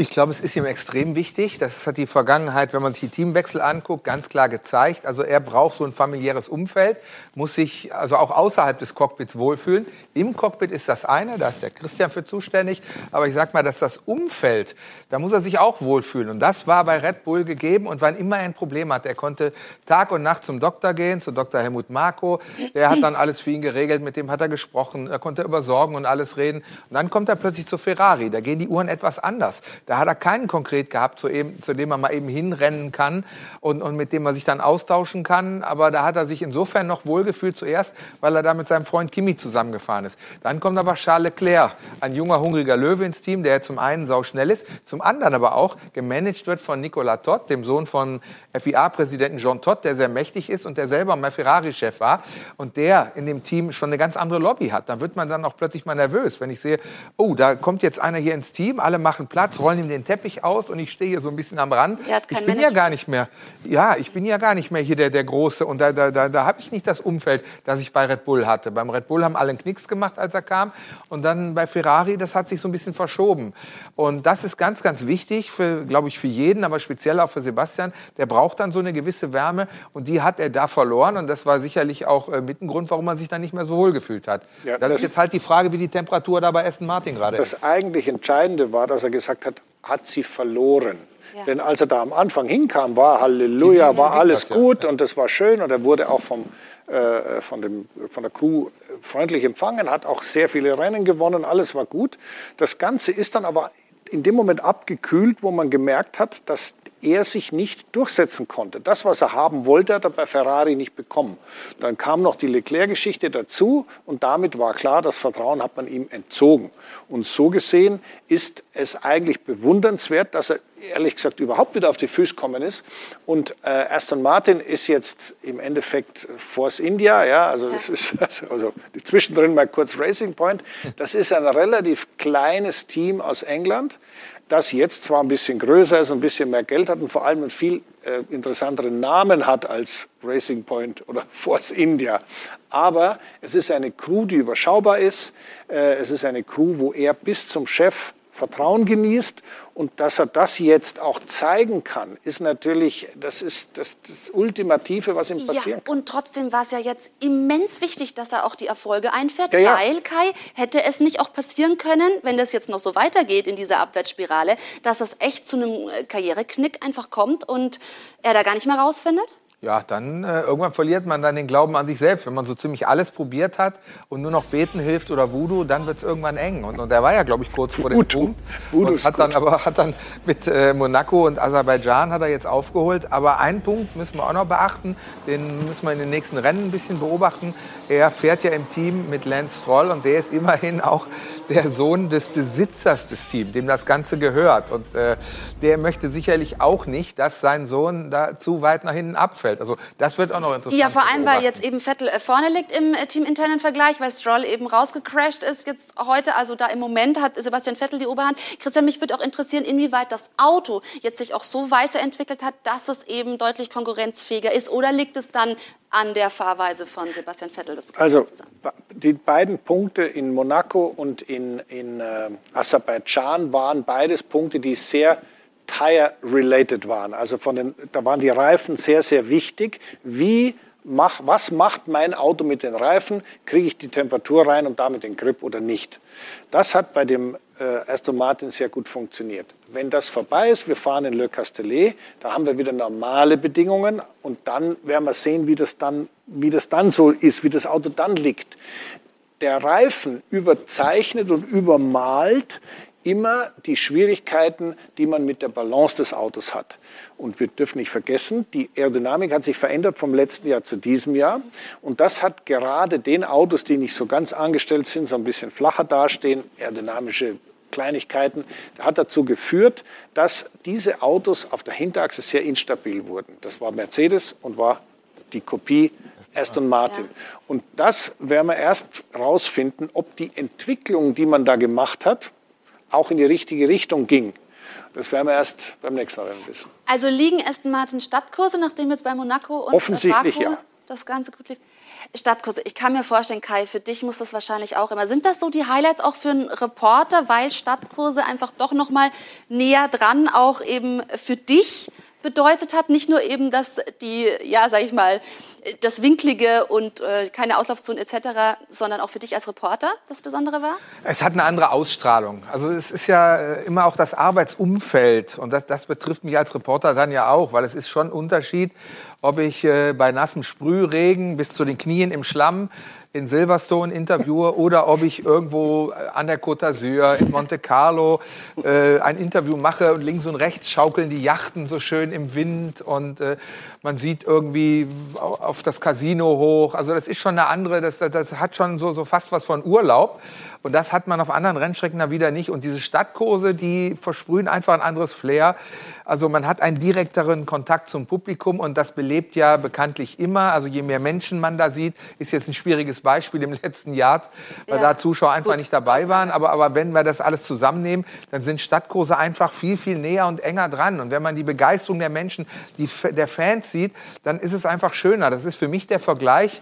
Ich glaube, es ist ihm extrem wichtig. Das hat die Vergangenheit, wenn man sich die Teamwechsel anguckt, ganz klar gezeigt. Also er braucht so ein familiäres Umfeld, muss sich also auch außerhalb des Cockpits wohlfühlen. Im Cockpit ist das eine, da ist der Christian für zuständig. Aber ich sag mal, dass das Umfeld, da muss er sich auch wohlfühlen. Und das war bei Red Bull gegeben. Und wann immer er ein Problem hat, er konnte Tag und Nacht zum Doktor gehen, zu Dr. Helmut Marko. Der hat dann alles für ihn geregelt, mit dem hat er gesprochen. Er konnte über Sorgen und alles reden. Und dann kommt er plötzlich zu Ferrari. Da gehen die Uhren etwas anders. Da hat er keinen konkret gehabt, zu, eben, zu dem man mal eben hinrennen kann und, und mit dem man sich dann austauschen kann. Aber da hat er sich insofern noch wohlgefühlt zuerst, weil er da mit seinem Freund Kimi zusammengefahren ist. Dann kommt aber Charles Leclerc, ein junger, hungriger Löwe ins Team, der zum einen sau schnell ist, zum anderen aber auch gemanagt wird von Nicolas Todd, dem Sohn von FIA-Präsidenten Jean Todt, der sehr mächtig ist und der selber mal Ferrari-Chef war und der in dem Team schon eine ganz andere Lobby hat. Dann wird man dann auch plötzlich mal nervös, wenn ich sehe, oh, da kommt jetzt einer hier ins Team, alle machen Platz, rollen ihm den Teppich aus und ich stehe hier so ein bisschen am Rand. Ich bin Management. ja gar nicht mehr, ja, ich bin ja gar nicht mehr hier der, der Große und da, da, da, da habe ich nicht das Umfeld, das ich bei Red Bull hatte. Beim Red Bull haben alle einen Knicks gemacht, als er kam und dann bei Ferrari, das hat sich so ein bisschen verschoben. Und das ist ganz, ganz wichtig, glaube ich, für jeden, aber speziell auch für Sebastian. Der braucht dann so eine gewisse Wärme und die hat er da verloren und das war sicherlich auch äh, mit ein Grund, warum er sich dann nicht mehr so wohl gefühlt hat. Ja, das, das, ist jetzt halt die Frage, wie die Temperatur da bei Aston Martin gerade ist. Das eigentlich Entscheidende war, dass er gesagt hat, hat sie verloren. Ja. Denn als er da am Anfang hinkam, war Halleluja, war alles gut und das war schön und er wurde auch vom, äh, von, dem, von der Crew freundlich empfangen, hat auch sehr viele Rennen gewonnen, alles war gut. Das Ganze ist dann aber in dem Moment abgekühlt, wo man gemerkt hat, dass er sich nicht durchsetzen konnte. Das, was er haben wollte, hat er bei Ferrari nicht bekommen. Dann kam noch die Leclerc-Geschichte dazu und damit war klar, das Vertrauen hat man ihm entzogen. Und so gesehen ist es eigentlich bewundernswert, dass er ehrlich gesagt überhaupt wieder auf die Füße gekommen ist. Und äh, Aston Martin ist jetzt im Endeffekt Force India, ja, also das ist also zwischendrin mal kurz Racing Point. Das ist ein relativ kleines Team aus England das jetzt zwar ein bisschen größer ist, ein bisschen mehr Geld hat und vor allem einen viel äh, interessanteren Namen hat als Racing Point oder Force India. Aber es ist eine Crew, die überschaubar ist. Äh, es ist eine Crew, wo er bis zum Chef Vertrauen genießt und dass er das jetzt auch zeigen kann, ist natürlich, das ist das, das Ultimative, was ihm passiert. Ja, und trotzdem war es ja jetzt immens wichtig, dass er auch die Erfolge einfährt, ja, ja. weil, Kai, hätte es nicht auch passieren können, wenn das jetzt noch so weitergeht in dieser Abwärtsspirale, dass das echt zu einem äh, Karriereknick einfach kommt und er da gar nicht mehr rausfindet? Ja, dann äh, irgendwann verliert man dann den Glauben an sich selbst. Wenn man so ziemlich alles probiert hat und nur noch beten hilft oder Voodoo, dann wird es irgendwann eng. Und, und er war ja, glaube ich, kurz vor dem Voodoo. Punkt. Voodoo und hat dann aber hat dann mit äh, Monaco und Aserbaidschan hat er jetzt aufgeholt. Aber einen Punkt müssen wir auch noch beachten, den müssen wir in den nächsten Rennen ein bisschen beobachten. Er fährt ja im Team mit Lance Stroll und der ist immerhin auch der Sohn des Besitzers des Teams, dem das Ganze gehört. Und äh, der möchte sicherlich auch nicht, dass sein Sohn da zu weit nach hinten abfällt. Mittelfeld. Also das wird auch noch interessant. Ja, vor allem, weil jetzt eben Vettel äh, vorne liegt im äh, teaminternen Vergleich, weil Stroll eben rausgecrashed ist jetzt heute. Also da im Moment hat Sebastian Vettel die Oberhand. Christian, mich würde auch interessieren, inwieweit das Auto jetzt sich auch so weiterentwickelt hat, dass es eben deutlich konkurrenzfähiger ist. Oder liegt es dann an der Fahrweise von Sebastian Vettel? also die beiden Punkte in Monaco und in, in äh, Aserbaidschan waren beides Punkte, die sehr Tire-related waren. Also von den, da waren die Reifen sehr, sehr wichtig. Wie mach, was macht mein Auto mit den Reifen? Kriege ich die Temperatur rein und damit den Grip oder nicht? Das hat bei dem äh, Aston Martin sehr gut funktioniert. Wenn das vorbei ist, wir fahren in Le Castellet, da haben wir wieder normale Bedingungen und dann werden wir sehen, wie das dann, wie das dann so ist, wie das Auto dann liegt. Der Reifen überzeichnet und übermalt immer die Schwierigkeiten, die man mit der Balance des Autos hat. Und wir dürfen nicht vergessen, die Aerodynamik hat sich verändert vom letzten Jahr zu diesem Jahr. Und das hat gerade den Autos, die nicht so ganz angestellt sind, so ein bisschen flacher dastehen, aerodynamische Kleinigkeiten, hat dazu geführt, dass diese Autos auf der Hinterachse sehr instabil wurden. Das war Mercedes und war die Kopie Aston Martin. Und das werden wir erst rausfinden, ob die Entwicklung, die man da gemacht hat, auch in die richtige Richtung ging. Das werden wir erst beim nächsten Rennen wissen. Also liegen Aston Martin Stadtkurse, nachdem jetzt bei Monaco und Offensichtlich, Baku ja. das Ganze gut lief? Stadtkurse, ich kann mir vorstellen, Kai, für dich muss das wahrscheinlich auch immer. Sind das so die Highlights auch für einen Reporter, weil Stadtkurse einfach doch noch mal näher dran auch eben für dich bedeutet hat. Nicht nur eben, dass die, ja, sag ich mal, das Winklige und äh, keine Auslaufzone etc., sondern auch für dich als Reporter das Besondere war? Es hat eine andere Ausstrahlung. Also es ist ja äh, immer auch das Arbeitsumfeld und das, das betrifft mich als Reporter dann ja auch, weil es ist schon ein Unterschied, ob ich äh, bei nassem Sprühregen bis zu den Knien im Schlamm in Silverstone interviewe oder ob ich irgendwo an der Côte d'Azur in Monte Carlo äh, ein Interview mache und links und rechts schaukeln die Yachten so schön im Wind und äh, man sieht irgendwie auf das Casino hoch. Also das ist schon eine andere, das, das hat schon so, so fast was von Urlaub. Und das hat man auf anderen Rennstrecken dann wieder nicht. Und diese Stadtkurse, die versprühen einfach ein anderes Flair. Also man hat einen direkteren Kontakt zum Publikum und das belebt ja bekanntlich immer. Also je mehr Menschen man da sieht, ist jetzt ein schwieriges Beispiel im letzten Jahr, weil ja. da Zuschauer einfach Gut. nicht dabei waren. Aber, aber wenn wir das alles zusammennehmen, dann sind Stadtkurse einfach viel, viel näher und enger dran. Und wenn man die Begeisterung der Menschen, die, der Fans sieht, dann ist es einfach schöner. Das ist für mich der Vergleich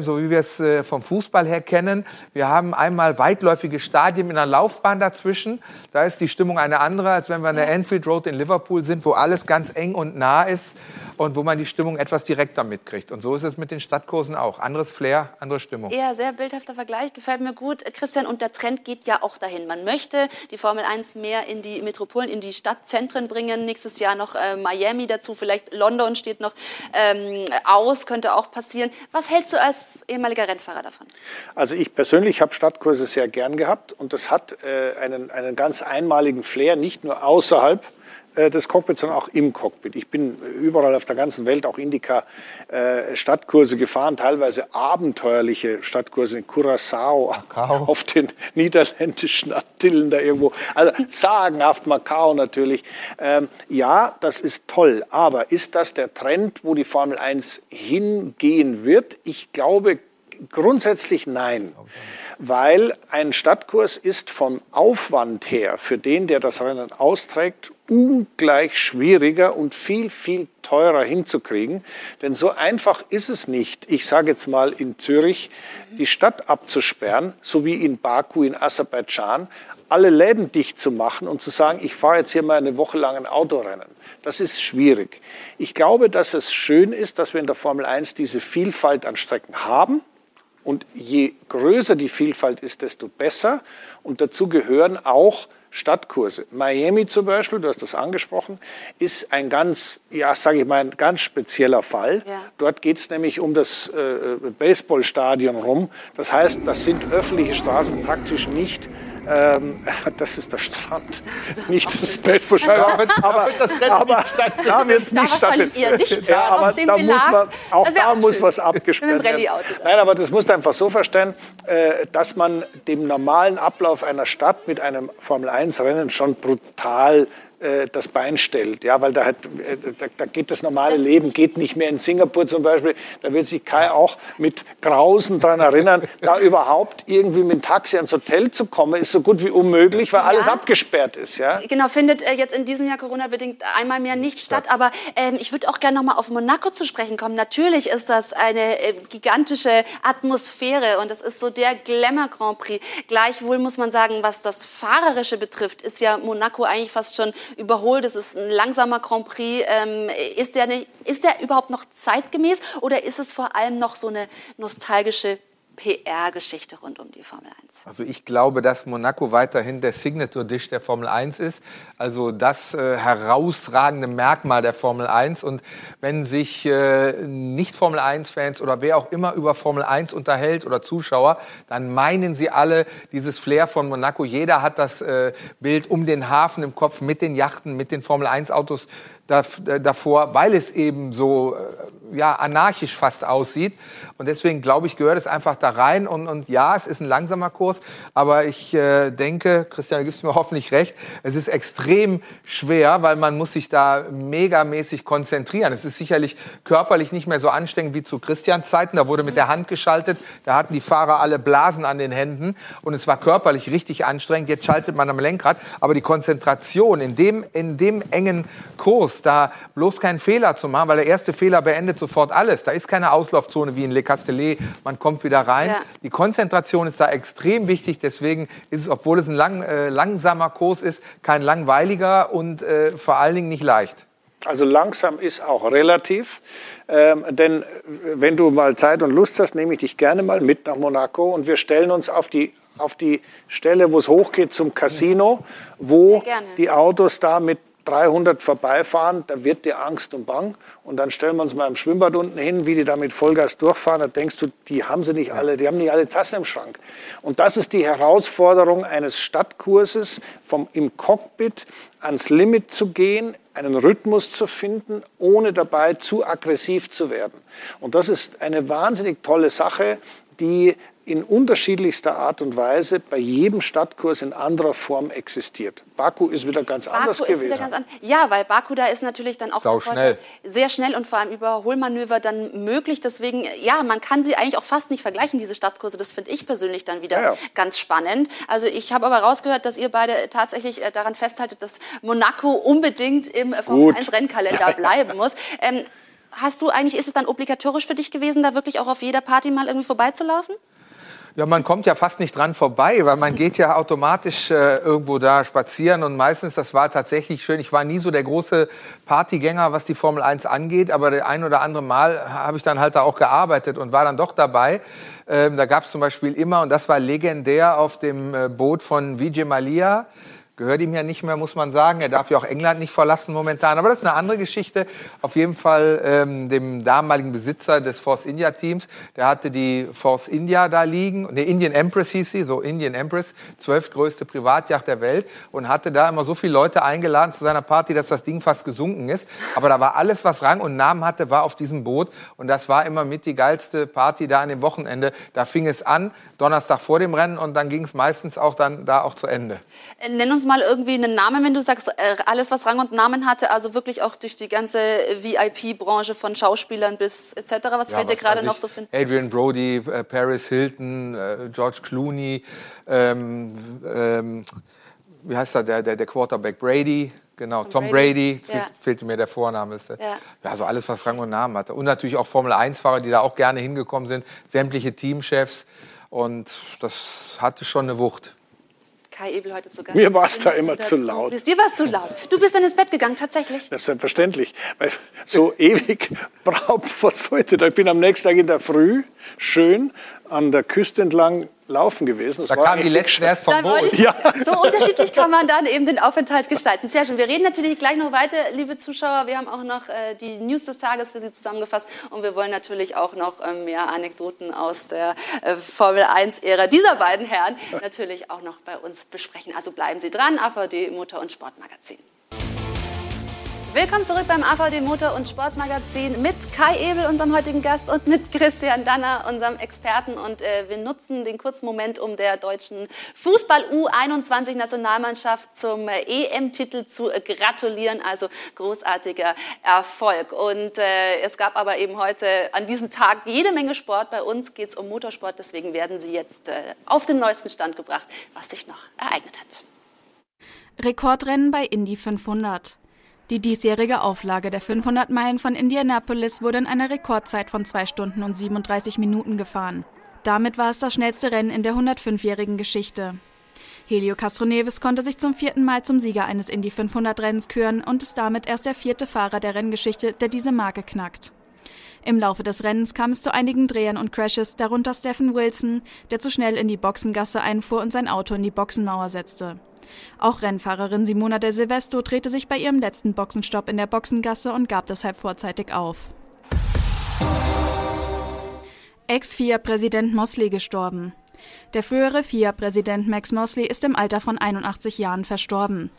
so wie wir es äh, vom Fußball her kennen. Wir haben einmal weitläufige Stadien mit einer Laufbahn dazwischen. Da ist die Stimmung eine andere, als wenn wir an der Anfield Road in Liverpool sind, wo alles ganz eng und nah ist und wo man die Stimmung etwas direkter mitkriegt. Und so ist es mit den Stadtkursen auch. Anderes Flair, andere Stimmung. Ja, sehr bildhafter Vergleich, gefällt mir gut. Christian, und der Trend geht ja auch dahin. Man möchte die Formel 1 mehr in die Metropolen, in die Stadtzentren bringen. Nächstes Jahr noch äh, Miami dazu, vielleicht London steht noch ähm, aus, könnte auch passieren. Was hältst du als ehemaliger Rennfahrer davon? Also ich persönlich habe Stadtkurse sehr gern gehabt und das hat äh, einen, einen ganz einmaligen Flair, nicht nur außerhalb des Cockpits, sondern auch im Cockpit. Ich bin überall auf der ganzen Welt, auch Indica, äh, Stadtkurse gefahren, teilweise abenteuerliche Stadtkurse in Curaçao, Macau. auf den niederländischen Antillen da irgendwo. Also sagenhaft Macau natürlich. Ähm, ja, das ist toll, aber ist das der Trend, wo die Formel 1 hingehen wird? Ich glaube grundsätzlich nein. Okay weil ein Stadtkurs ist vom Aufwand her für den, der das Rennen austrägt, ungleich schwieriger und viel, viel teurer hinzukriegen. Denn so einfach ist es nicht, ich sage jetzt mal in Zürich, die Stadt abzusperren, so wie in Baku in Aserbaidschan, alle Läden dicht zu machen und zu sagen, ich fahre jetzt hier mal eine Woche lang ein Autorennen. Das ist schwierig. Ich glaube, dass es schön ist, dass wir in der Formel 1 diese Vielfalt an Strecken haben und je größer die Vielfalt ist, desto besser. Und dazu gehören auch Stadtkurse. Miami zum Beispiel, du hast das angesprochen, ist ein ganz, ja, sage ich mal, ein ganz spezieller Fall. Ja. Dort geht es nämlich um das äh, Baseballstadion rum. Das heißt, das sind öffentliche Straßen praktisch nicht ähm, das ist der Strand, nicht das Baseballstadion. Aber, das aber da wird es nicht stattfinden. Nicht ja, aber da muss man, auch da muss was abgesperrt werden. Nein, aber das muss man einfach so verstehen, äh, dass man dem normalen Ablauf einer Stadt mit einem Formel-1-Rennen schon brutal äh, das Bein stellt. Ja, weil da, hat, äh, da, da, geht das normale Leben geht nicht mehr in Singapur zum Beispiel. Da wird sich Kai auch mit Grausen daran erinnern, da überhaupt irgendwie mit dem Taxi ans Hotel zu kommen, ist so gut wie unmöglich, weil ja. alles abgesperrt ist. Ja? Genau, findet äh, jetzt in diesem Jahr Corona-bedingt einmal mehr nicht statt. Aber ähm, ich würde auch gerne noch mal auf Monaco zu sprechen kommen. Natürlich ist das eine äh, gigantische Atmosphäre und es ist so der Glamour Grand Prix. Gleichwohl muss man sagen, was das Fahrerische betrifft, ist ja Monaco eigentlich fast schon überholt. Es ist ein langsamer Grand Prix. Ähm, ist, der nicht, ist der überhaupt noch zeitgemäß oder ist es vor allem noch so eine nostalgische PR-Geschichte rund um die Formel 1? Also ich glaube, dass Monaco weiterhin der Signature-Dish der Formel 1 ist. Also das äh, herausragende Merkmal der Formel 1. Und wenn sich äh, Nicht-Formel 1-Fans oder wer auch immer über Formel 1 unterhält oder Zuschauer, dann meinen sie alle dieses Flair von Monaco. Jeder hat das äh, Bild um den Hafen im Kopf mit den Yachten, mit den Formel 1-Autos davor, weil es eben so äh, ja, anarchisch fast aussieht. Und deswegen glaube ich, gehört es einfach da rein. Und, und ja, es ist ein langsamer Kurs, aber ich äh, denke, Christian, du gibst mir hoffentlich recht, es ist extrem schwer, weil man muss sich da megamäßig konzentrieren. Es ist sicherlich körperlich nicht mehr so anstrengend wie zu Christians Zeiten. Da wurde mit der Hand geschaltet, da hatten die Fahrer alle Blasen an den Händen und es war körperlich richtig anstrengend. Jetzt schaltet man am Lenkrad, aber die Konzentration in dem, in dem engen Kurs, da bloß keinen Fehler zu machen, weil der erste Fehler beendet sofort alles. Da ist keine Auslaufzone wie in Le Castellet, man kommt wieder rein. Ja. Die Konzentration ist da extrem wichtig, deswegen ist es, obwohl es ein lang, äh, langsamer Kurs ist, kein langweiliger und äh, vor allen Dingen nicht leicht. Also langsam ist auch relativ, ähm, denn wenn du mal Zeit und Lust hast, nehme ich dich gerne mal mit nach Monaco und wir stellen uns auf die auf die Stelle, wo es hochgeht zum Casino, wo die Autos da mit 300 vorbeifahren, da wird dir Angst und Bang. Und dann stellen wir uns mal im Schwimmbad unten hin, wie die da mit Vollgas durchfahren. Da denkst du, die haben sie nicht alle, die haben nicht alle Tassen im Schrank. Und das ist die Herausforderung eines Stadtkurses, vom im Cockpit ans Limit zu gehen, einen Rhythmus zu finden, ohne dabei zu aggressiv zu werden. Und das ist eine wahnsinnig tolle Sache, die in unterschiedlichster Art und Weise bei jedem Stadtkurs in anderer Form existiert. Baku ist wieder ganz Baku anders ist gewesen. Wieder ganz an ja, weil Baku da ist natürlich dann auch Sau schnell. sehr schnell und vor allem Überholmanöver dann möglich. Deswegen, ja, man kann sie eigentlich auch fast nicht vergleichen, diese Stadtkurse. Das finde ich persönlich dann wieder Ja, ja. ganz spannend. Also ich habe aber rausgehört, dass ihr beide tatsächlich äh, daran festhaltet, dass Monaco unbedingt im äh, Formel Gut. 1 Rennkalender bleiben muss. Ähm, hast du eigentlich, ist es dann obligatorisch für dich gewesen, da wirklich auch auf jeder Party mal irgendwie vorbeizulaufen? Ja, man kommt ja fast nicht dran vorbei, weil man geht ja automatisch äh, irgendwo da spazieren und meistens, das war tatsächlich schön. Ich war nie so der große Partygänger, was die Formel 1 angeht, aber der ein oder andere Mal habe ich dann halt da auch gearbeitet und war dann doch dabei. Ähm, da gab es zum Beispiel immer, und das war legendär, auf dem äh, Boot von Vijay Malia, gehört ihm ja nicht mehr, muss man sagen. Er darf ja auch England nicht verlassen momentan. Aber das ist eine andere Geschichte. Auf jeden Fall ähm, dem damaligen Besitzer des Force India Teams. Der hatte die Force India da liegen. Ne, Indian Empress hieß sie, so Indian Empress, zwölftgrößte Privatjacht der Welt. Und hatte da immer so viele Leute eingeladen zu seiner Party, dass das Ding fast gesunken ist. Aber da war alles, was Rang und Namen hatte, war auf diesem Boot. Und das war immer mit die geilste Party da an dem Wochenende. Da fing es an, Donnerstag vor dem Rennen. Und dann ging es meistens auch dann da auch zu Ende. Nenn uns mal irgendwie einen Namen, wenn du sagst, äh, alles, was Rang und Namen hatte, also wirklich auch durch die ganze VIP-Branche von Schauspielern bis etc. Was Ja, fällt dir gerade noch so für Adrian Brody, äh, Paris Hilton, äh, George Clooney, ähm, ähm, wie heißt er, der, der, der Quarterback Brady, genau, Tom, Tom Brady, Brady, ja. fehlte mir der Vorname. Ist, ja, also alles, was Rang und Namen hatte. Und natürlich auch Formel-1-Fahrer, die da auch gerne hingekommen sind, sämtliche Teamchefs. Und das hatte schon eine Wucht. Kai Ebel heute Gast. Mir war's da immer zu laut. Dir war es zu laut. Du bist dann ins Bett gegangen, tatsächlich. Das ist selbstverständlich. Weil so ewig braucht man heute. Ich bin am nächsten Tag in der Früh schön an der Küste entlang laufen gewesen. Das Da kamen die echt letzten erst vom Boot. ich, So unterschiedlich kann man dann eben den Aufenthalt gestalten. Sehr schön. Wir reden natürlich gleich noch weiter, liebe Zuschauer. Wir haben auch noch äh, die News des Tages für Sie zusammengefasst. Und wir wollen natürlich auch noch ähm, mehr Anekdoten aus der äh, Formel 1-Ära dieser beiden Herren natürlich auch noch bei uns besprechen. Also bleiben Sie dran. AVD Motor- und Sportmagazin. Willkommen zurück beim AVD Motor- und Sportmagazin mit Kai Ebel, unserem heutigen Gast, und mit Christian Danner, unserem Experten. Und äh, wir nutzen den kurzen Moment, um der deutschen Fußball-U21-Nationalmannschaft zum äh, EM-Titel zu äh, gratulieren. Also großartiger Erfolg. Und äh, es gab aber eben heute an diesem Tag jede Menge Sport. Bei uns geht es um Motorsport. Deswegen werden Sie jetzt äh, auf den neuesten Stand gebracht, was sich noch ereignet hat. Rekordrennen bei Indy 500. Die diesjährige Auflage der 500 Meilen von Indianapolis wurde in einer Rekordzeit von 2 Stunden und 37 Minuten gefahren. Damit war es das schnellste Rennen in der 105-jährigen Geschichte. Helio Castroneves konnte sich zum vierten Mal zum Sieger eines Indy 500 Rennens küren und ist damit erst der vierte Fahrer der Renngeschichte, der diese Marke knackt. Im Laufe des Rennens kam es zu einigen Drehern und Crashes, darunter Stephen Wilson, der zu schnell in die Boxengasse einfuhr und sein Auto in die Boxenmauer setzte. Auch Rennfahrerin Simona de Silvestro drehte sich bei ihrem letzten Boxenstopp in der Boxengasse und gab deshalb vorzeitig auf. Ex-FIA-Präsident Mosley gestorben. Der frühere FIA-Präsident Max Mosley ist im Alter von 81 Jahren verstorben.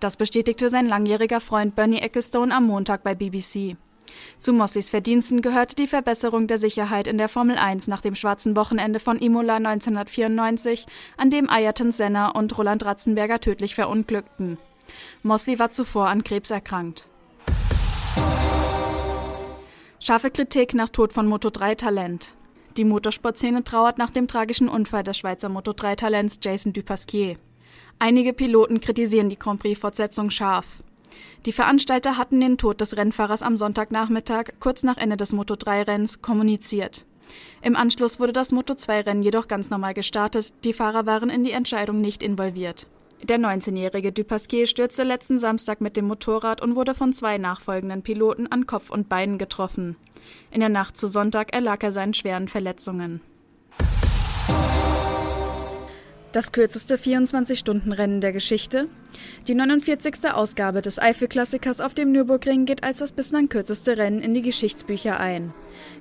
Das bestätigte sein langjähriger Freund Bernie Ecclestone am Montag bei BBC. Zu Mosleys Verdiensten gehörte die Verbesserung der Sicherheit in der Formel 1 nach dem schwarzen Wochenende von Imola 1994, an dem Ayrton Senna und Roland Ratzenberger tödlich verunglückten. Mosley war zuvor an Krebs erkrankt. Scharfe Kritik nach Tod von Moto3-Talent. Die Motorsportszene trauert nach dem tragischen Unfall des Schweizer Moto3-Talents Jason Dupasquier. Einige Piloten kritisieren die Grand Prix-Fortsetzung scharf. Die Veranstalter hatten den Tod des Rennfahrers am Sonntagnachmittag, kurz nach Ende des Moto3-Renns, kommuniziert. Im Anschluss wurde das Moto2-Rennen jedoch ganz normal gestartet, die Fahrer waren in die Entscheidung nicht involviert. Der 19-jährige Dupasquier stürzte letzten Samstag mit dem Motorrad und wurde von zwei nachfolgenden Piloten an Kopf und Beinen getroffen. In der Nacht zu Sonntag erlag er seinen schweren Verletzungen. Das kürzeste 24-Stunden-Rennen der Geschichte? Die 49. Ausgabe des Eifel-Klassikers auf dem Nürburgring geht als das bislang kürzeste Rennen in die Geschichtsbücher ein.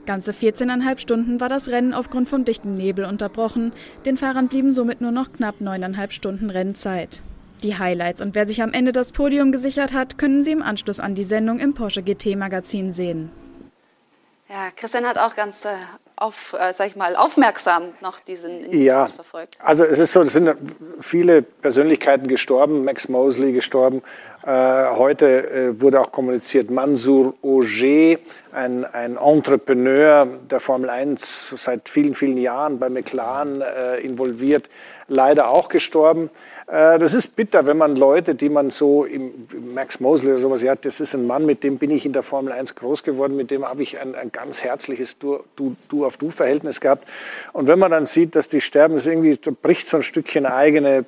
Ganze 14,5 Stunden war das Rennen aufgrund von dichtem Nebel unterbrochen. Den Fahrern blieben somit nur noch knapp 9,5 Stunden Rennzeit. Die Highlights und wer sich am Ende das Podium gesichert hat, können Sie im Anschluss an die Sendung im Porsche GT Magazin sehen. Ja, Christian hat auch ganz äh, auf, äh, sag ich mal, aufmerksam noch diesen Incident ja, verfolgt. Also es ist so, es sind viele Persönlichkeiten gestorben, Max Mosley gestorben. Äh, heute äh, wurde auch kommuniziert, Mansour Auger, ein, ein Entrepreneur der Formel 1, seit vielen, vielen Jahren bei McLaren äh, involviert, leider auch gestorben. Äh, das ist bitter, wenn man Leute, die man so, im, Max Mosley oder sowas, ja, das ist ein Mann, mit dem bin ich in der Formel 1 groß geworden, mit dem habe ich ein, ein ganz herzliches Du-auf-Du-Verhältnis gehabt. Und wenn man dann sieht, dass die sterben, ist irgendwie, bricht so ein Stückchen eigene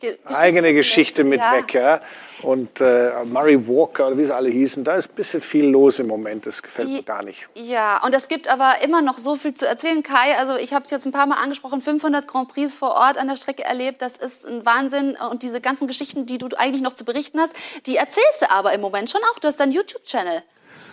Geschichte eigene Geschichte mit ja. weg. Ja. Und äh, Murray Walker oder wie sie alle hießen, da ist ein bisschen viel los im Moment. Das gefällt mir gar nicht. Ja, und es gibt aber immer noch so viel zu erzählen, Kai. Also ich habe es jetzt ein paar Mal angesprochen, 500 Grand Prix vor Ort an der Strecke erlebt. Das ist ein Wahnsinn. Und diese ganzen Geschichten, die du eigentlich noch zu berichten hast, die erzählst du aber im Moment schon auch. Du hast deinen YouTube-Channel.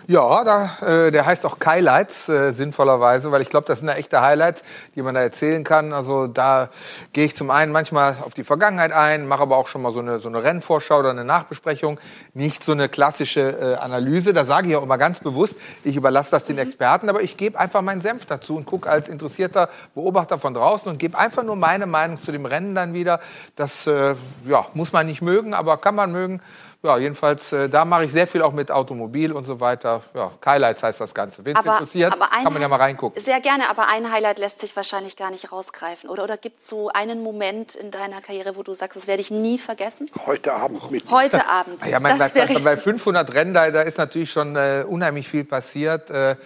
Ja, da, äh, der heißt auch Highlights, äh, sinnvollerweise, weil ich glaube, das sind ja echte Highlights, die man da erzählen kann. Also da gehe ich zum einen manchmal auf die Vergangenheit ein, mache aber auch schon mal so eine, so eine Rennvorschau oder eine Nachbesprechung. Nicht so eine klassische äh, Analyse, da sage ich auch immer ganz bewusst, ich überlasse das den Experten, aber ich gebe einfach meinen Senf dazu und gucke als interessierter Beobachter von draußen und gebe einfach nur meine Meinung zu dem Rennen dann wieder. Das äh, ja, muss man nicht mögen, aber kann man mögen ja, jedenfalls, äh, da mache ich sehr viel auch mit Automobil und so weiter. Ja, Highlights heißt das Ganze. Wenn es interessiert, kann man ja mal reingucken. Sehr gerne, aber ein Highlight lässt sich wahrscheinlich gar nicht rausgreifen. Oder, oder gibt es so einen Moment in deiner Karriere, wo du sagst, das werde ich nie vergessen? Heute Abend mit. Heute Abend. ja, mein, das bei, bei 500 Rennen, da, da ist natürlich schon äh, unheimlich viel passiert. Äh,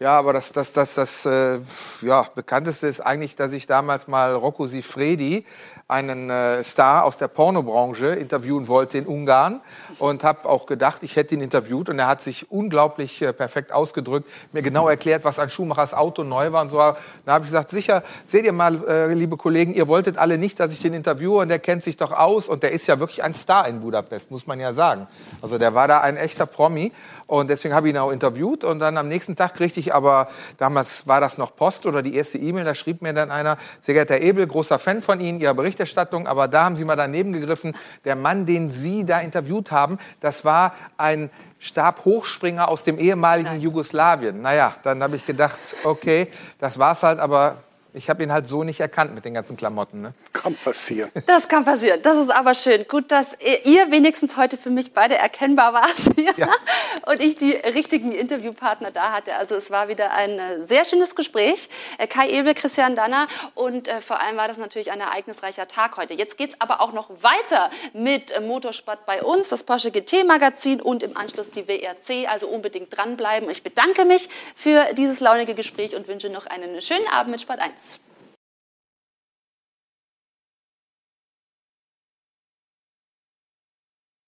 ja, aber das, das, das, das äh, ja, bekannteste ist eigentlich, dass ich damals mal Rocco Sifredi einen äh, Star aus der Pornobranche interviewen wollte in Ungarn und habe auch gedacht, ich hätte ihn interviewt und er hat sich unglaublich äh, perfekt ausgedrückt, mir genau erklärt, was an Schumachers Auto neu war und so. Da habe ich gesagt, sicher, seht ihr mal, äh, liebe Kollegen, ihr wolltet alle nicht, dass ich den interviewe und der kennt sich doch aus und der ist ja wirklich ein Star in Budapest, muss man ja sagen. Also der war da ein echter Promi und deswegen habe ich ihn auch interviewt und dann am nächsten Tag kriegte ich aber, damals war das noch Post oder die erste E-Mail, da schrieb mir dann einer, sehr geehrter Herr Ebel, großer Fan von Ihnen, Ihrer Berichterstattung, aber da haben Sie mal daneben gegriffen, der Mann, den Sie da interviewt haben, das war ein Stabhochspringer aus dem ehemaligen Nein. Jugoslawien. Naja, dann habe ich gedacht, okay, das war's halt, aber ich habe ihn halt so nicht erkannt mit den ganzen Klamotten. Ne? Kann passieren. Das kann passieren. Das ist aber schön. Gut, dass ihr wenigstens heute für mich beide erkennbar wart ja. und ich die richtigen Interviewpartner da hatte. Also es war wieder ein äh, sehr schönes Gespräch. Äh, Kai Ebel, Christian Danner und äh, vor allem war das natürlich ein ereignisreicher Tag heute. Jetzt geht es aber auch noch weiter mit Motorsport bei uns, das Porsche GT Magazin und im Anschluss die WRC. Also unbedingt dranbleiben. Ich bedanke mich für dieses launige Gespräch und wünsche noch einen schönen Abend mit Sport 1.